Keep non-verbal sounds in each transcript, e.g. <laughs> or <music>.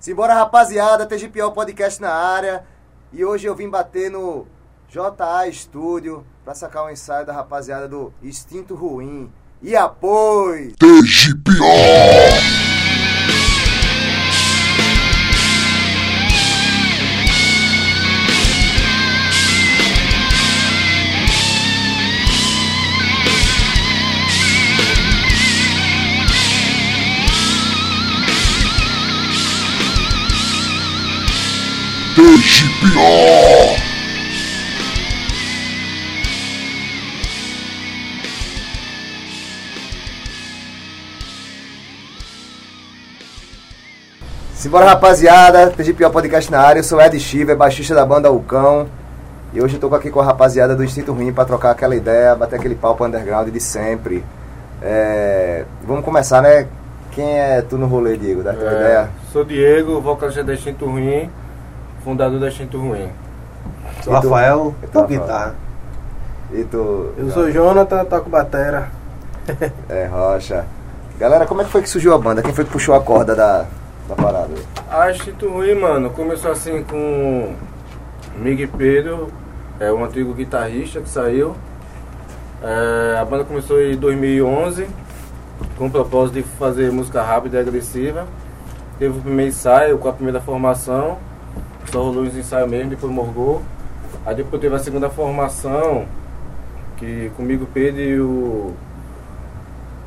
Simbora rapaziada, TGPO Podcast na área. E hoje eu vim bater no JA Studio pra sacar um ensaio da rapaziada do Instinto Ruim. E apoio! TGPO! TGPO! Simbora rapaziada, TGPO Podcast na área. Eu sou Ed Chiver, baixista da banda Ucão. E hoje eu tô aqui com a rapaziada do Instinto Ruim pra trocar aquela ideia, bater aquele papo underground de sempre. É, Vamos começar, né? Quem é tu no rolê, Diego? Dá É, ideia? Sou Diego, vocalista da Instinto Ruim, fundador da Instinto Ruim. Sou Rafael, E tu, toco guitarra. E tu? Eu sou Jonathan, toco batera. É, Rocha. Galera, como é que foi que surgiu a banda? Quem foi que puxou a corda da, da parada? A Instinto Ruim, mano, começou assim com Miguel Pedro, é um antigo guitarrista que saiu. É, a banda começou em 2011 com o propósito de fazer música rápida e agressiva. Teve o primeiro ensaio com a primeira formação, só rolou os ensaios mesmo, depois morgou. Aí depois teve a segunda formação, que comigo Pedro e o,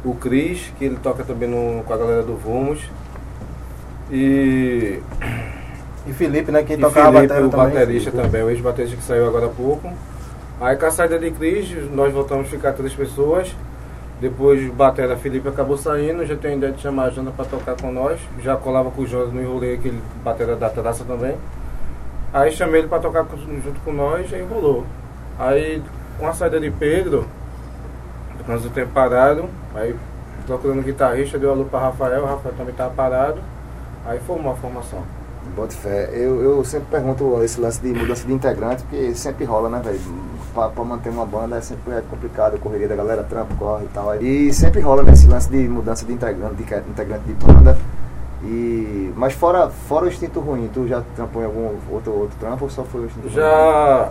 o Cris, que ele toca também no, com a galera do Vumos. E, E Felipe, né? Quem e tocava Felipe, o também. baterista também, o ex-baterista que saiu agora há pouco. Aí com a saída de Cris, nós voltamos a ficar três pessoas. Depois o batera Felipe acabou saindo, já tenho a ideia de chamar a Jana para tocar com nós. Já colava com o Jonas no enrolei aquele batera da traça também. Aí chamei ele para tocar junto com nós e aí rolou. Aí com a saída de Pedro, nós o tempo parado, aí procurando guitarrista, deu alô para Rafael, o Rafael também estava parado. Aí formou a formação. Bota fé. Eu, eu sempre pergunto esse lance de mudança de integrante, porque sempre rola, né, velho? Pra manter uma banda é sempre é complicado, a correria da galera, trampo, corre e tal. E sempre rola nesse lance de mudança de integrante, de integrante de banda. E, mas fora, fora o instinto ruim, tu já trampou em algum outro, outro trampo ou só foi o instinto ruim? Já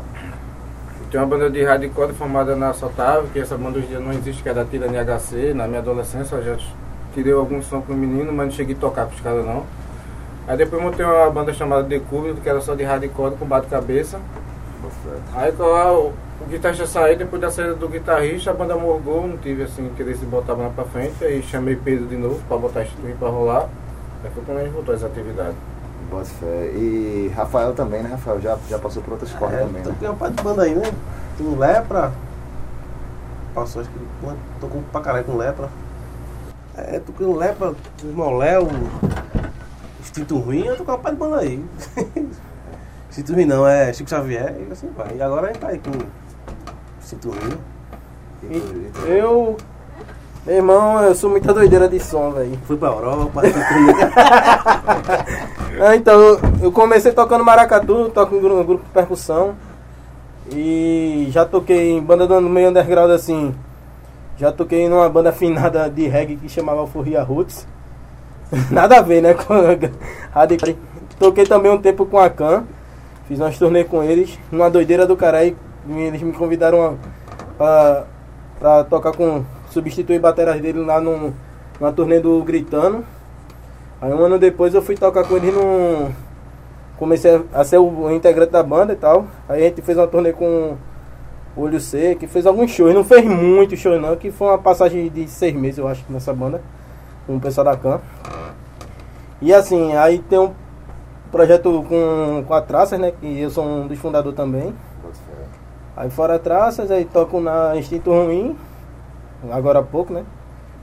tem uma banda de hardcore formada na Sotávio, que essa banda hoje dia não existe, que é da Tira NHC. Na minha adolescência eu já tirei alguns sons com o menino, mas não cheguei a tocar com os caras não. Aí depois montei uma banda chamada The Cúbito, que era só de hardcore com bate-cabeça. Aí quando o, o guitarrista saiu, depois da saída do guitarrista, a banda morgou, não tive assim interesse em botar a banda pra frente, aí chamei Pedro de novo pra botar instituir pra rolar. Aí foi quando a gente voltou às atividades. Bota fé. E Rafael também, né, Rafael? Já, já passou por outras cordas É, também, né? toquei uma parte de banda aí, né? Tem lepra. Passou, acho que tocou pra caralho com lepra. É, toquei um lepra, com irmão Léo, Instinto Ruim, eu toquei uma parte de banda aí. <laughs> Instinto Ruim não, é Chico Xavier e assim vai. E agora a gente tá aí com Instinto Ruim. E? Eu. Meu irmão, eu sou muita doideira de som, velho. Fui pra Europa, <laughs> Ah, então, eu- comecei tocando maracatu, toco em grupo, grupo de percussão. E já toquei em banda do meio underground assim. Já toquei numa banda afinada de reggae que chamava Furria Roots. <laughs> Nada a ver, né? Com hardcore. Toquei também um tempo com a Khan. Fiz umas turnê com eles. Numa doideira do caralho. Eles me convidaram a, pra tocar com. Substituir bateras dele lá num, numa turnê do Gritando. Aí um ano depois eu fui tocar com ele num. Comecei a ser o integrante da banda e tal. Aí a gente fez uma turnê com Olho C, que fez alguns shows. Não fez muitos shows não, que foi uma passagem de seis meses, eu acho, nessa banda. Com o pessoal da Can. E assim, aí tem um projeto com, com a Traças, né? Que eu sou um dos fundadores também. Aí fora Traças, aí toco na Instinto Ruim. Agora há pouco, né?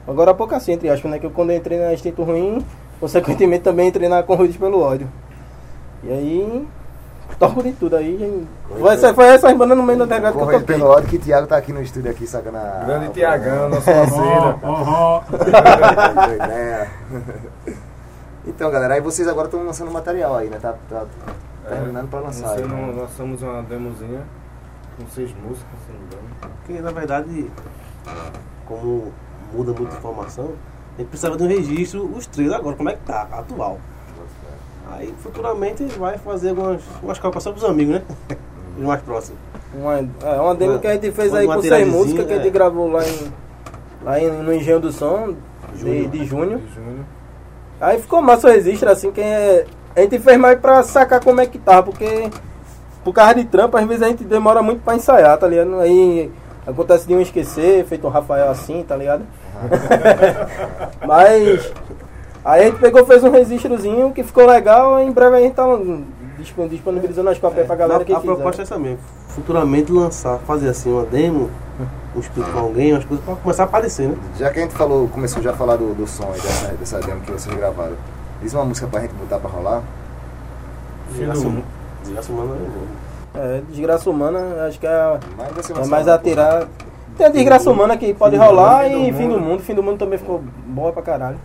Agora há pouco assim, entre aspas, né? Que eu, quando eu entrei na Instinto Ruim, consequentemente também entrei na Corridos pelo Ódio. E aí, toco de tudo aí. gente. Foi, essa, foi essas bandas no meio do underground que eu toquei. pelo ódio que o Thiago tá aqui no estúdio aqui, sacando a... Grande Tiagão, nosso É. parceiro. <laughs> Doideira. <laughs> Então, galera, aí vocês agora estão lançando material aí, né? Tá, tá terminando pra lançar. aí, não, né? lançamos uma demozinha. com seis músicas, se não me engano. Porque na verdade, como muda muita informação, a gente precisava de um registro, os três agora, como é que tá, atual. Aí futuramente vai fazer algumas, algumas copas só pros amigos, né? Os mais próximos. Uma, é, uma demo Uma- que a gente fez aí com materialzinho, músicas que a gente é. gravou lá, em, lá em- no Engenho do Som de, Júnior. de junho. De Júnior. Aí ficou massa o registro, assim, quem é. A gente fez mais pra sacar como é que tá, porque por causa de trampo, às vezes a gente demora muito pra ensaiar, tá ligado? Aí acontece de um esquecer, feito um Rafael assim, tá ligado? <laughs> Mas aí a gente pegou, fez um registrozinho que ficou legal, em breve a gente tá disp- disponibilizando as cópias pra galera a, que a quiser. proposta é essa mesmo. Futuramente lançar, fazer assim uma demo, um espírito com alguém, umas coisas pra começar a aparecer, né? Já que a gente falou, começou já a falar do, do som aí, dessa, dessa demo que vocês gravaram. Diz uma música pra gente botar pra rolar. Desgraça hum- humana é bom. É, desgraça humana, acho que é, é mais a tirar. Tem a desgraça humana que pode Fim rolar mundo, fim e do fim do mundo. Fim do mundo também ficou boa pra caralho.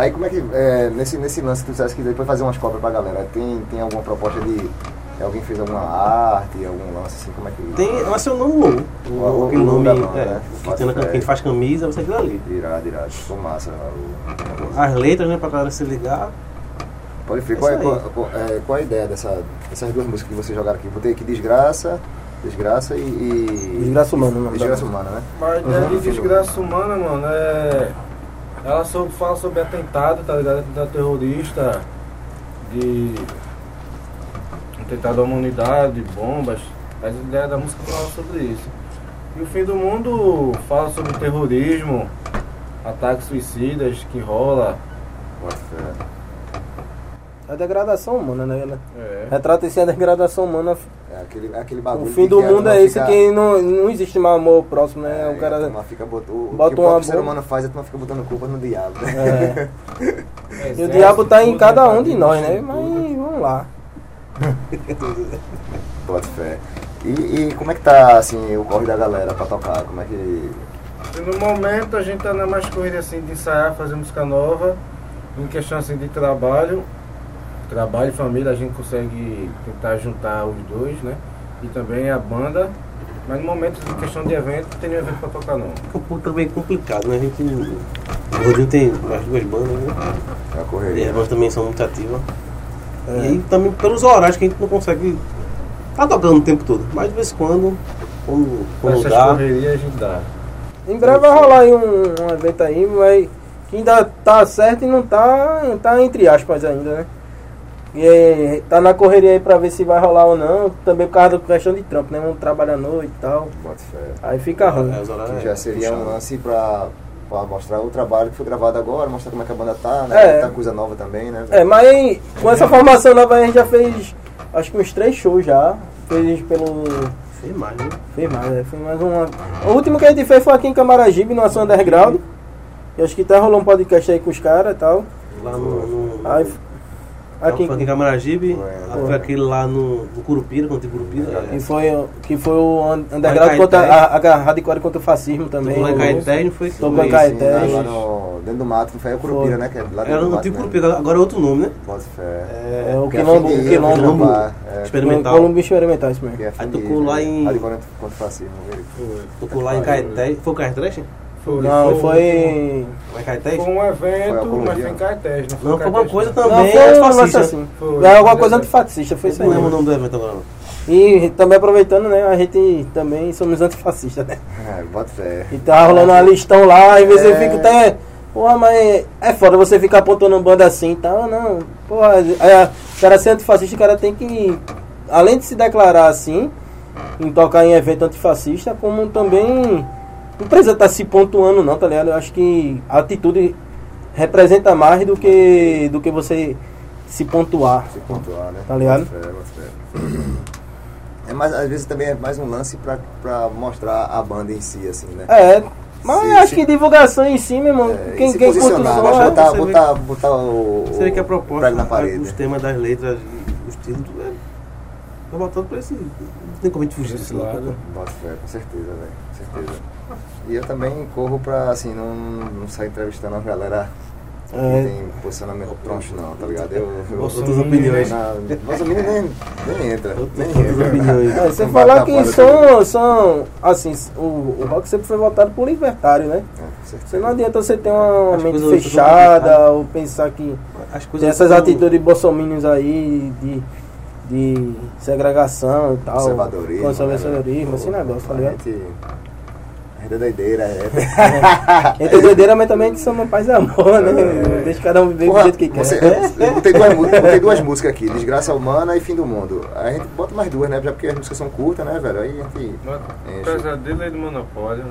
Aí como é que, é, nesse, nesse lance que tu disseste que depois fazer umas cópias pra galera, tem, tem alguma proposta de. Alguém fez alguma arte, algum lance assim, como é que. Tem, vai ser o nome novo. O- O, nome nome da banda, é, né? que tem na, Faz- quem faz camisa, ser aquilo ali. Irado, irado. Ficou massa. o- As letras, né, pra galera se ligar. Pode ver, É qual, é, qual, qual- é, qual a ideia dessa, dessas duas músicas que vocês jogaram aqui? Botei aqui Desgraça, Desgraça e. e- Desgraça Humana, o nome da Desgraça. Humana, né? Mas a ideia Uhum. de desgraça humana, mano, é. Ela sobre, fala sobre atentado, tá ligado? Atentado terrorista, de. Atentado à humanidade, bombas. As ideias da música falam sobre isso. E o fim do mundo fala sobre terrorismo, ataques suicidas que rola. Fé. A degradação humana, né? É. Retrata esse a degradação humana. É aquele, é aquele O bagulho. fim que do mundo é esse fica- que não, não existe mais amor próximo, né? É, o cara. fica botando, o bota que o uma ser humano faz, a turma fica botando culpa no diabo, né? É. <laughs> E o diabo tá em cada um de nós, né? Mas vamos lá. <laughs> Bota fé. E, e como é que tá, assim, o corre da galera pra tocar? Como é que... No momento a gente tá na mais corrida assim de ensaiar, fazer música nova. Em questão assim de trabalho, trabalho e família, a gente consegue tentar juntar os dois, né? E também a banda. Mas no momento de questão de evento, não tem nenhum evento pra tocar não. Fica um pouco também complicado, né? A gente. O Rodrigo tem as duas bandas, né? É a E as correria. bandas também são muito ativas. É. E aí também pelos horários que a gente não consegue. Tá tocando o tempo todo. Mas de vez em quando, quando, quando Essas dá. correrias a gente dá. Em breve vai rolar aí um, um evento aí, mas que ainda tá certo e não tá, tá entre aspas ainda, né? E tá na correria aí pra ver se vai rolar ou não, também por causa da questão de trampo, né? Um trabalha à noite e tal. Aí fica ruim. É, horários Que já é seria um lance pra, pra mostrar o trabalho que foi gravado agora, mostrar como é que a banda tá, né? É. Tá coisa nova também, né? É, mas com essa formação nova aí a gente já fez acho que uns três shows já. Fez pelo. Fez mais, né? Fez mais, é, fez mais uma. O último que a gente fez foi aqui em Camaragibe, no Ação Underground. E acho que até rolou um podcast aí com os caras e tal. Lá no. no Aí, Aqui, Foi aqui em Camaragibe, Foi, aí foi aquele lá no, no Curupira, quando tem Curupira. que É. foi, que foi o un- underground contra a, a hardcore contra o fascismo também. Tocou lá em Caeté, não foi? Tocou em Caeté. lá no, dentro do mato, não foi a Curupira, Foi. né? Que é lá dentro Era do no mato antigo. Curupira, agora é outro nome, né? Bota fé. É, o Que é quilombo, o de- quilombo. quilombo. É, Experimental. Colombo experimental, isso mesmo. é Aí tocou lá em- de contra contra o fascismo? Tocou lá em Caeté. Foi o Caeté? Foi, Não, foi. Lá em Caeté? Foi um evento, Foi mas foi em Caetés. Não foi, Não, foi uma Caetés, coisa não. Não, também foi um negócio assim. Foi. É alguma coisa antifascista, foi isso Eu não lembro o aí. nome do evento agora. não. E também aproveitando, né? A gente também somos antifascistas, né? É, bota fé. E tá rolando uma listão lá, às vezes eu É. fico até. Porra, mas é foda você ficar apontando banda assim e tal, não. Porra, é, o cara ser antifascista, o cara tem que. Além de se declarar assim, em tocar em evento antifascista, como também. Não precisa estar se pontuando não, tá ligado? Eu acho que a atitude representa mais do que, do que você se pontuar. Se pontuar, né? Tá ligado? Fé, bota fé. É mais, às vezes também é mais um lance pra, pra mostrar a banda em si, assim, né? É, mas Se- acho se- que divulgação em si, meu irmão. É, quem quem curte o som né? é- botar, você vê- botar, botar o, vê que a o proposta, na parede. os temas das letras e os títulos, é, tá voltando pra esse. Não tem como a gente fugir Esse desse lado. lado. Bota fé, com certeza, velho. Com certeza. E eu também corro pra, assim, não, não sair entrevistando a galera que É. tem posicionamento troncho, não, tá ligado? Eu, eu, Outras opiniões. Mina nem, nem entra. Nem entra. opiniões. É, você falar que são, são assim, o, o rock sempre foi voltado por libertário, né? É. Você não adianta você ter uma As mente fechada ou pensar que As tem coisas essas são- atitudes bolsominions aí de, de segregação e tal. Conservadorismo. Conservadorismo, né, esse negócio, tá ligado? Gente- A gente é doideira, é. Entre doideira, mas também que somos paz e amor, né? Deixa cada um viver do Porra, jeito que quer. você- eu, botei, duas, botei duas músicas aqui, Desgraça Humana e Fim do Mundo. A gente bota mais duas, né? Já porque as músicas são curtas, né, velho? Aí a gente. Pesadelo é do monopólio, né?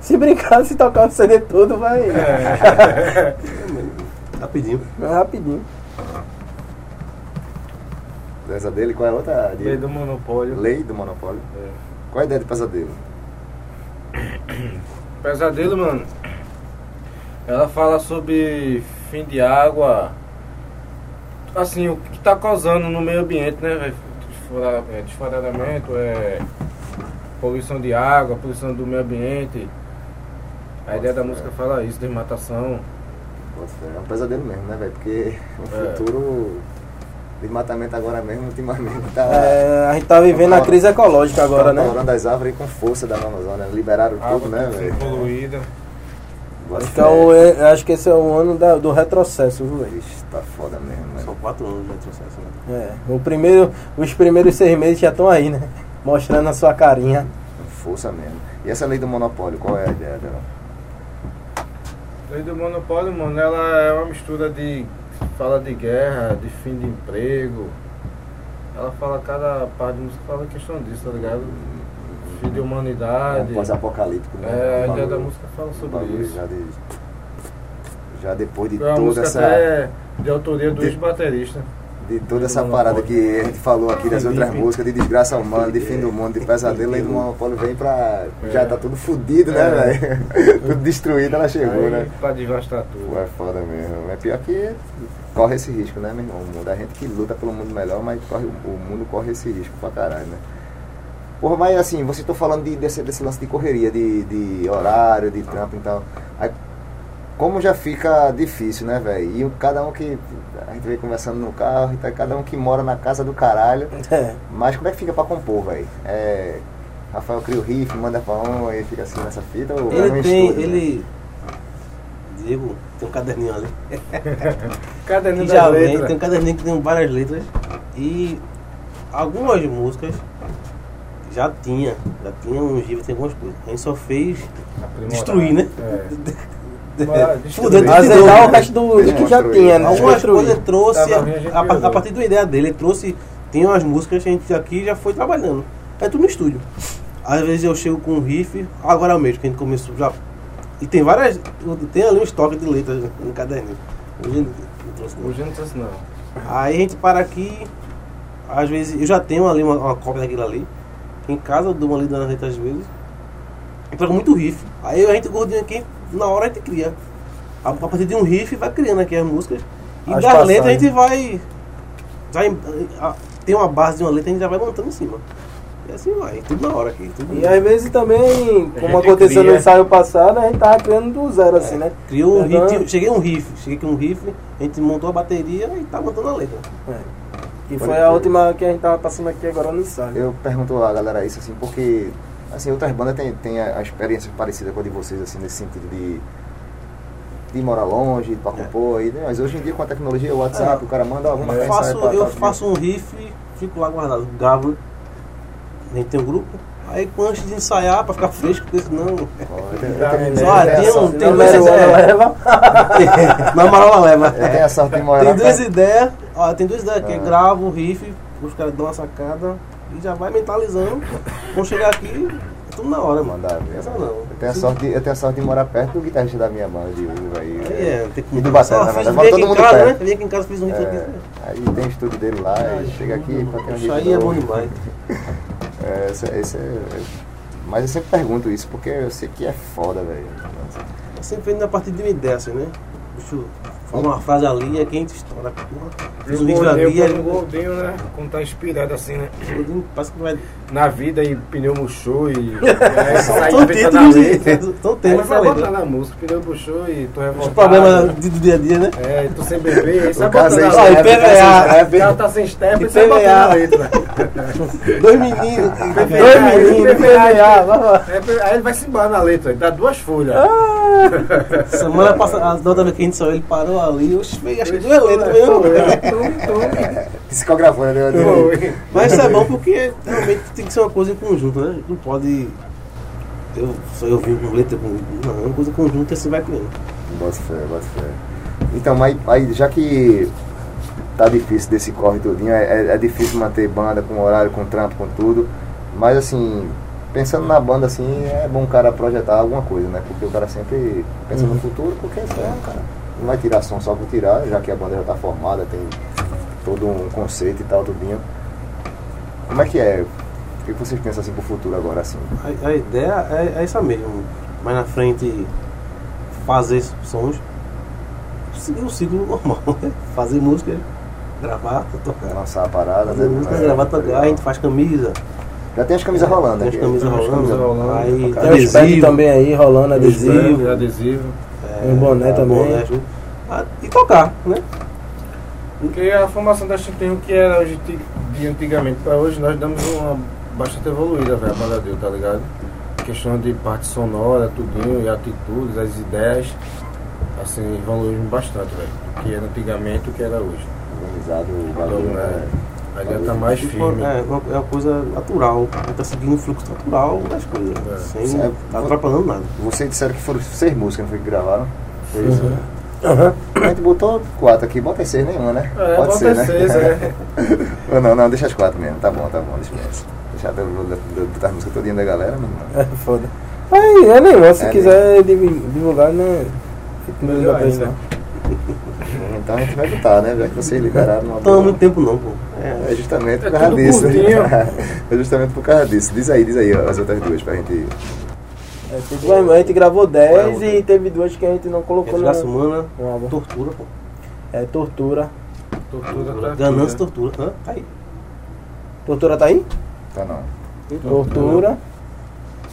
Se brincar, se tocar o CD todo, vai. <laughs> <laughs> Rapidinho. É rapidinho. Essa dele, qual é a outra? De- Lei do monopólio. Lei do Monopólio. É. Qual a ideia de pesadelo? <coughs> Pesadelo, mano. Ela fala sobre fim de água. Assim, o que tá causando no meio ambiente, né, é, Desfloramento, é. Poluição de água, poluição do meio ambiente. A ideia da música fala isso, desmatação. É um pesadelo mesmo, né, velho? Porque o É. futuro desmatamento agora mesmo, ultimamente, tá. É, a gente tá vivendo a crise ecológica agora, né? Tá as árvores com força da Amazônia. Liberaram Água tudo, né, velho? poluída. Bota Acho que, fé. é acho que esse é o ano da- do retrocesso, viu, velho? Ixi, tá foda mesmo, né? São quatro anos de retrocesso, né? É, o primeiro, os primeiros seis meses já estão aí, né? Mostrando a sua carinha. Força mesmo. E essa lei do monopólio, qual é a ideia dela? Lei do monopólio, mano, ela é uma mistura de. Fala de guerra, de fim de emprego. Ela fala, cada parte de música fala questão disso, tá ligado? Fim de É humanidade. um pós-apocalíptico, né? É, a ideia da música fala sobre isso. Já, de, Já depois de uma toda música essa. até de autoria do ex-baterista. De toda essa parada que a gente falou aqui das outras músicas, de desgraça humana, de fim do mundo, de pesadelo, aí do Monopólio vem pra. Já tá tudo fudido, né, É. velho? <laughs> tudo destruído, ela chegou, né? Pra devastar Pô, tudo. é foda mesmo. É pior que corre esse risco, né, meu irmão? O mundo, a gente que luta pelo mundo melhor, mas corre, o mundo corre esse risco pra caralho, né? Porra, mas assim, vocês estão falando de, desse, desse lance de correria, de, de horário, de trampo e tal. Aí, como já fica difícil, né, velho? E cada um que. A gente vem conversando no carro e tá, cada um que mora na casa do caralho. É. Mas como é que fica pra compor, velho? É. Rafael cria o riff, manda pra um e fica assim nessa fita ou é Ele tem, estúdio, né? ele. Diego, tem um caderninho ali. <laughs> Caderninho Que já vem, letras. tem um caderninho que tem várias letras. E algumas músicas já tinha, já tinha um livro, tem algumas coisas. A gente só fez Aprimorar. destruir, né? É. <laughs> Fuder, Mas o resto do, do que já tinha, né? Algumas coisas ele trouxe, Tá, a a, a, a partir da ideia dele, ele trouxe, tem umas músicas que a gente aqui já foi trabalhando. É tudo no estúdio. Às vezes eu chego com um riff, agora mesmo, que a gente começou já. E tem várias. Tem ali um estoque de letras no caderninho. Hoje não trouxe não. Hoje eu não trouxe não. Aí a gente para aqui, às vezes eu já tenho ali uma, uma cópia daquilo ali. Em casa eu dou uma lida nas letras às vezes. E pega muito riff. Aí a gente gordinho aqui, na hora a gente cria. A, a partir de um riff vai criando aqui as músicas. E As das letras a gente vai. vai a- tem uma base de uma letra, a gente já vai montando em cima. E assim vai, tudo na hora aqui. Tudo E às vezes também, como aconteceu no cria. ensaio passado, a gente tava criando do zero, assim, né? Criou um Pegando- riff, cheguei um riff, cheguei com um riff, a gente montou a bateria e tá montando a letra. Que Pode foi a última que a gente tava passando aqui agora no ensaio. Eu pergunto a galera isso assim, porque assim, outras bandas têm, têm a experiência parecida com a de vocês, assim, nesse sentido de, de morar longe, pra compor, aí, né? mas hoje em dia com a tecnologia, o WhatsApp, É. o cara manda alguma Eu mensagem faço, pra- eu pra- faço um riff, fico lá guardado, gravo. Gente tem um grupo. Aí antes de ensaiar, pra ficar fresco, porque senão. Só, tem um- tem Não, dois Marihuana ideias. leva. Na leva. A sorte de morar <laughs> Tem duas ideias, ó, tem duas ideias aqui, Ah. gravo riff, os caras dão uma sacada já vai mentalizando. Vamos chegar aqui, é tudo na hora, mano. Mandar. Essa não. Eu tenho, a sorte de, eu tenho a sorte de morar perto do guitarrista da minha banda de Uva aí. Aí é, tem que E do Ó, na fiz- verdade. vim Mora aqui todo em mundo casa, né? perto. Vim aqui em casa, fiz um aqui. É, aí tem o estúdio dele lá, e chega aqui pra ter um Isso aí é novo. bom demais. <laughs> É, esse, esse é, mas eu sempre pergunto isso, porque eu sei que é foda, velho. Eu sempre vendo a partir de uma ideia, assim, né? Falar uma frase ali, aqui a gente estoura. Fiz um O riff gordinho, ali, aí- gordinho, né? Quando tá inspirado assim, né? Parece que vai. Na vida e pneu murchou e. aí sai títulos letra. de. São Aí temas vai botar letra. na música, pneu murchou e tô Os revoltado. problemas de- do dia a dia, né? É, tu sem beber, aí sai botando sem a Ó, step, letra. IPVA. o cara sem step. O cara tá sem step e sai botando a letra. <laughs> Dois meninos. Dois meninos, PVA, vai lá. É, Aí ele vai se embalar na letra, ele dá duas folhas. Semana passada, a outra vez que a gente saiu, ele parou ali, eu cheguei, acho que duas letras mesmo. Psicografou, né? Mas isso é bom porque realmente tem que ser uma coisa em conjunto, né? Não pode. Eu, só eu vim com letra, com. Não, é uma coisa em conjunto e assim vai criando. Bota fé, bota fé. Então, mas aí, já que tá difícil desse corre todinho, é, é- é difícil manter banda com horário, com trampo, com tudo. Mas assim, pensando na banda assim, é bom o cara projetar alguma coisa, né? Porque o cara sempre pensa no futuro, porque é, cara, não vai tirar som só por tirar, já que a banda já tá formada, tem todo um conceito e tal, tudinho. Como é que é? O que vocês pensam assim pro futuro agora, assim? A, a ideia é, é essa mesmo. Mais na frente, fazer sons, seguir o ciclo normal, <laughs> né? Fazer música, gravar, tocar. Lançar a parada, Fazer né? música, É, gravar, tocar, legal. a gente faz camisa. Já tem as camisas rolando Tem as camisas Tem as rolando. camisas rolando. Aí Tem adesivo, também aí rolando, adesivo. Adesivo, adesivo. é, Tem boné tá, também. boné. Ah, e tocar, né? Porque a formação da Chimpinho que era hoje de antigamente para hoje, nós damos uma bastante evoluída, velho, a banda deu, tá ligado? Questão de parte sonora, tudinho, e atitudes, as ideias, assim, evoluímos bastante, velho. Do que era antigamente e o que era hoje. Organizado o Então, bagulho, é, né? A ideia tá mais Tipo, firme. É, uma, é uma coisa natural. Tá seguindo o fluxo natural das coisas. É. Sem É, tá atrapalhando nada. Vocês disseram que foram seis músicas, não foi que gravaram? Foi isso? Uhum. Aham. A gente botou quatro aqui, bota seis nenhuma, né? É, Pode ser, né? seis, é. <laughs> Ou não, não, deixa as quatro mesmo. Tá bom, tá bom. Deixar do- do- do- botar a música todinha da galera, meu irmão. É foda. Aí, é nenhum, se É, quiser divulgar, né? Fica no Melhor ainda. Não. Então a gente vai lutar, né? Já que vocês liberaram uma Não boa. há muito tempo não, pô. É, É justamente É por causa tudo disso. curtinho. <laughs> é justamente por causa disso. Diz aí, diz aí as outras duas pra gente. É, teve duas, a gente gravou 10 e teve duas que a gente não colocou no, desgraça humana, tortura, pô. É tortura. Tortura tá Ganância, tortura. Hã? Tá aí. Tortura tá aí? Tá não. Tortura.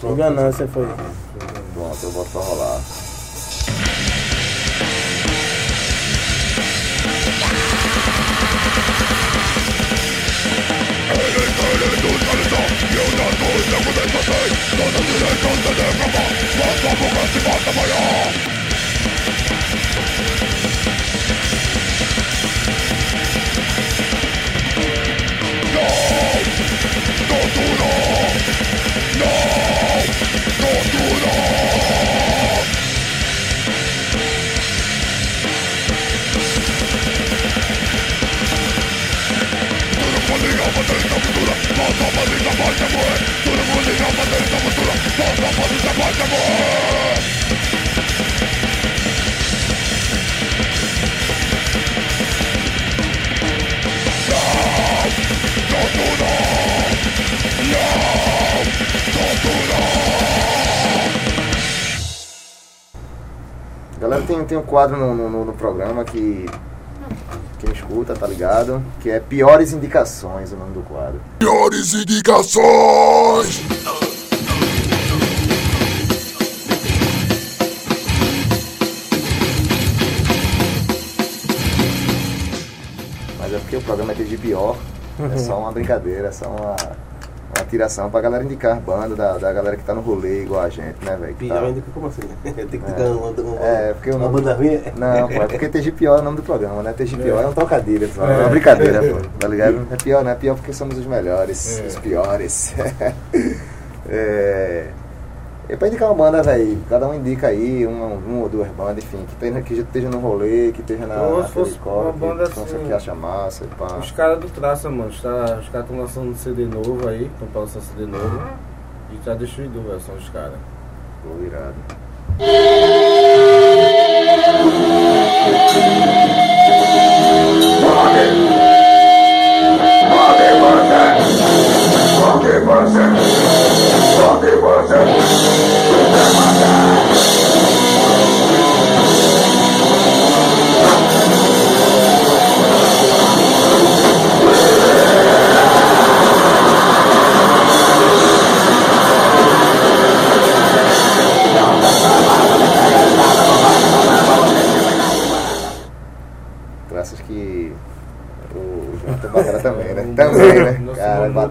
E ganância foi. Pronto, eu boto pra rolar. No! Galera, tem, tem um quadro no, no- no- programa que escuta, tá ligado? Que é Piores Indicações, o nome do quadro. Piores indicações! Mas é porque o programa é de pior. É só uma brincadeira, é só uma, uma tiração pra galera indicar banda da, da galera que tá no rolê igual a gente, né, velho? Pior tá- ainda que como assim? <laughs> Tem que É. ficar uma, uma, É, porque o uma nome- banda ruim. Não, pô, é porque TGPO é o nome do programa, né? TGPO é, um trocadilho, só, é uma brincadeira, pô, <laughs> tá ligado? É pior, não é pior porque somos os melhores, É. os piores. <laughs> é, é pra indicar uma banda, velho, cada um indica aí, uma, uma ou duas bandas, enfim, que, tenha, que esteja no rolê, que esteja na, se naquele fosse uma banda que você assim- que acha massa e pá. Os caras do Traça, mano, os caras estão lançando um CD novo aí, estão pra lançar CD novo. E tá destruidor, velho, são os caras. Pô, irado. Graças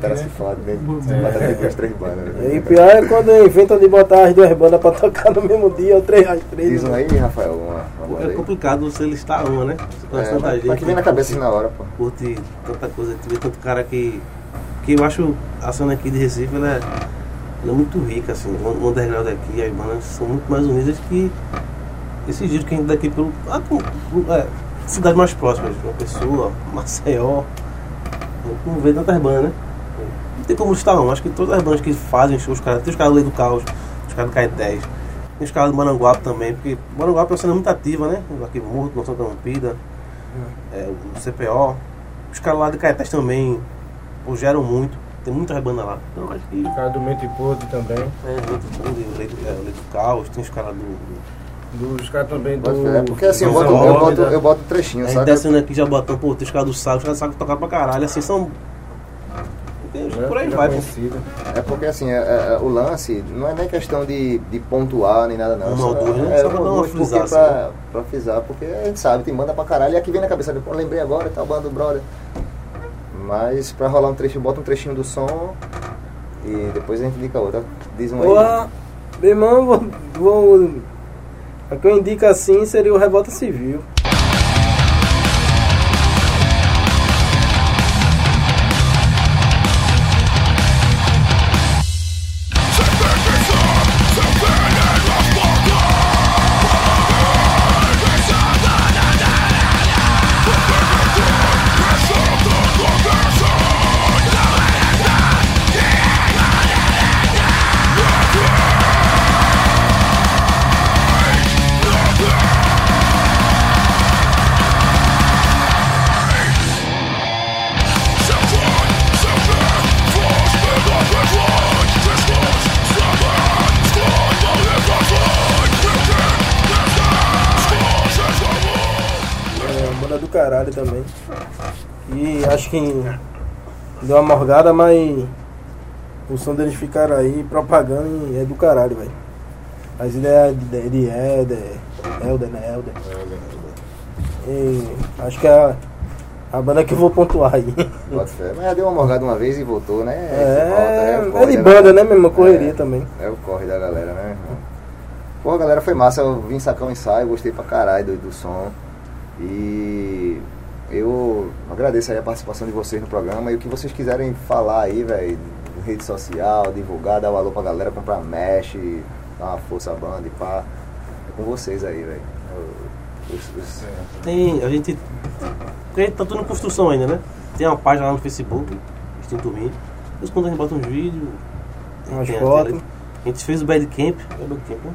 Cara, né? se fode, né? É. Tem duas, três bandas. né? E pior é quando inventam de botar as duas bandas pra tocar no mesmo dia, ou três às três. Diz um aí, Rafael, uma, uma É aí. complicado você listar uma, né? Você conhece É, tanta mas- gente. mas que vem na cabeça na hora, pô. Curte tanta coisa, tu vê tanto cara que. Que eu acho a cena aqui de Recife ela é, ela é muito rica, assim. O underground aqui, as bandas são muito mais unidas que esses dias que a gente daqui pelo. Ah, é, cidades mais próximas, uma pessoa, Maceió. Não vê tantas bandas, né? Tem como listar não. Acho que todas as bandas que fazem shows, os caras, tem os caras do Lei do Caos, os caras do Caetés, tem os caras do Maranguape também, porque Maranguape é uma cena muito ativa, né? O Arquivo Morto, Noção Interrompida, é, o CPO. Os caras lá de Caetés também pô, geram muito, tem muitas bandas lá. Então acho que Os caras do Mente Podre também. é muito bom o Lei do, é, o Lei do Caos, tem os caras do. do Dos caras também do. Pode ser, porque assim, eu boto, eu boto, eu boto trechinho, a gente sabe? descendo aqui já botando, pô, tem os caras do Saco, os caras sabem tocar pra caralho, assim, são. Né? por aí Já vai, conhecido. É porque assim, é- é- é- o lance não é nem questão de, de pontuar nem nada não. Uma ou duas, né? É, Só pra frisada, pra, assim. pra frisar, porque a gente sabe, tem banda pra caralho, e aqui vem na cabeça, pô, lembrei agora, tá banda do brother. Mas pra rolar um trechinho, bota um trechinho do som e depois a gente indica outra. Diz um aí. Porra, meu irmão, vou, vou. A que eu indico assim seria o Revolta Civil. Que deu uma morgada, mas o som deles ficaram aí propagando e é do caralho, velho. As ideias de, de Helder, Helder, né? Helder. E acho que é a, a banda que eu vou pontuar aí. Mas já deu uma morgada uma vez e voltou, né? É, Volta, é corre de da banda, né, mesmo? Correria É, também. É o corre da galera, né? Pô, galera, foi massa. Eu vim sacar um ensaio, gostei pra caralho do, do som. E eu agradeço aí a participação de vocês no programa. E o que vocês quiserem falar aí, velho, rede social, divulgar, dar valor pra galera, comprar mesh, dar uma força à banda e pá. É com vocês aí, velho. Os- Tem, a gente. Porque tá tudo em construção ainda, né? Tem uma página lá no Facebook, Instinto Ruim. Depois quando a gente bota uns vídeos. Umas fotos. até- A gente fez o Bad Camp, é o Bad Camp, né?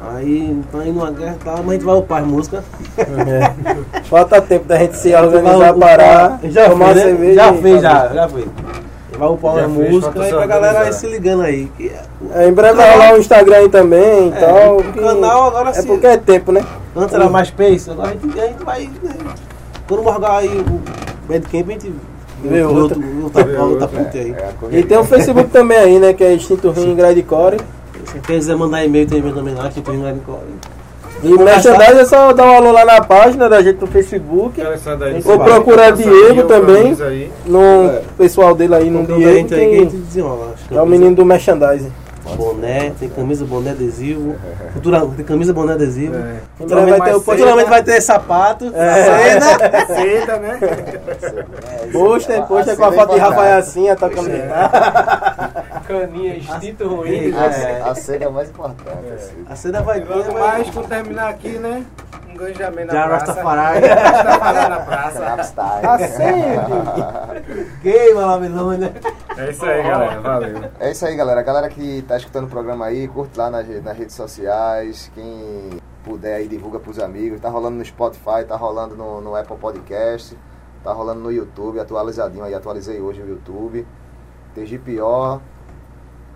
Aí tá indo uma guerra e tal, mas a gente vai upar as músicas. É. Falta tempo da gente se <laughs> organizar, Vai upar- parar, já tomar fez, né? cerveja. Já e fez, já, já fez. Vai upar uma fez, música só pra galera aí se ligando aí. Que é- É, em breve vai rolar o Instagram aí também e É, tal. o canal agora É sim. porque é tempo, né? Antes era mais pace, agora a gente, a gente vai. né? Quando morgar aí o Bad Camp, a gente Vê outro. outro, outra, outra outro, ponte aí. é a correria. E tem o Facebook também aí, né? Que é Instinto Rim Grindcore. Se quiser mandar e-mail, tem e-mail também lá, que tem lá em E merchandise é só dar um alô lá na página da gente no Facebook. Vai, procurar passa Diego também. No É. pessoal dele aí, no Diego, a gente tem, desenrola. é o menino do merchandising. Boné, tem camisa, boné, adesivo. Futura, tem camisa, boné, adesivo. É. Futuramente, vai ter o futuramente vai ter sapato, É. cena. Seda, né? Pôster, pôster com a foto de Rafael assim, tocando É. guitarra. <laughs> Caninha, instinto A, ruim. É. a cena é mais importante. assim. A cena vai vai. mais, quando terminar aqui, né? Um ganjamento Já na praça. Rastafari. <laughs> Rastafari na praça. Trapstyle. Queima lá, Melônia. É isso aí, galera. Valeu. É isso aí, galera. A galera que tá escutando o programa aí, curte lá nas, nas redes sociais. Quem puder aí, divulga pros amigos. Tá rolando no Spotify, tá rolando no, no Apple Podcast, tá rolando no YouTube, atualizadinho aí. Atualizei hoje o YouTube. TGPO.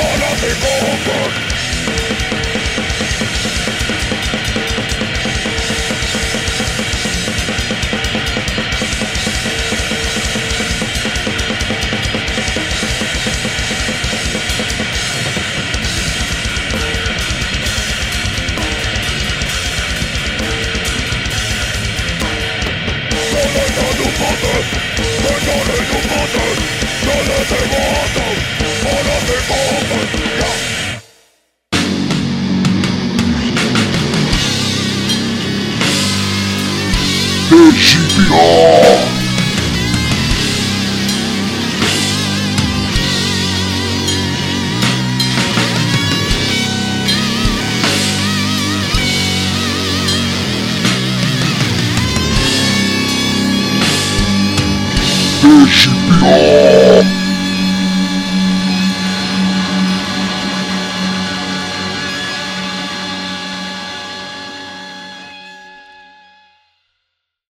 TGPO.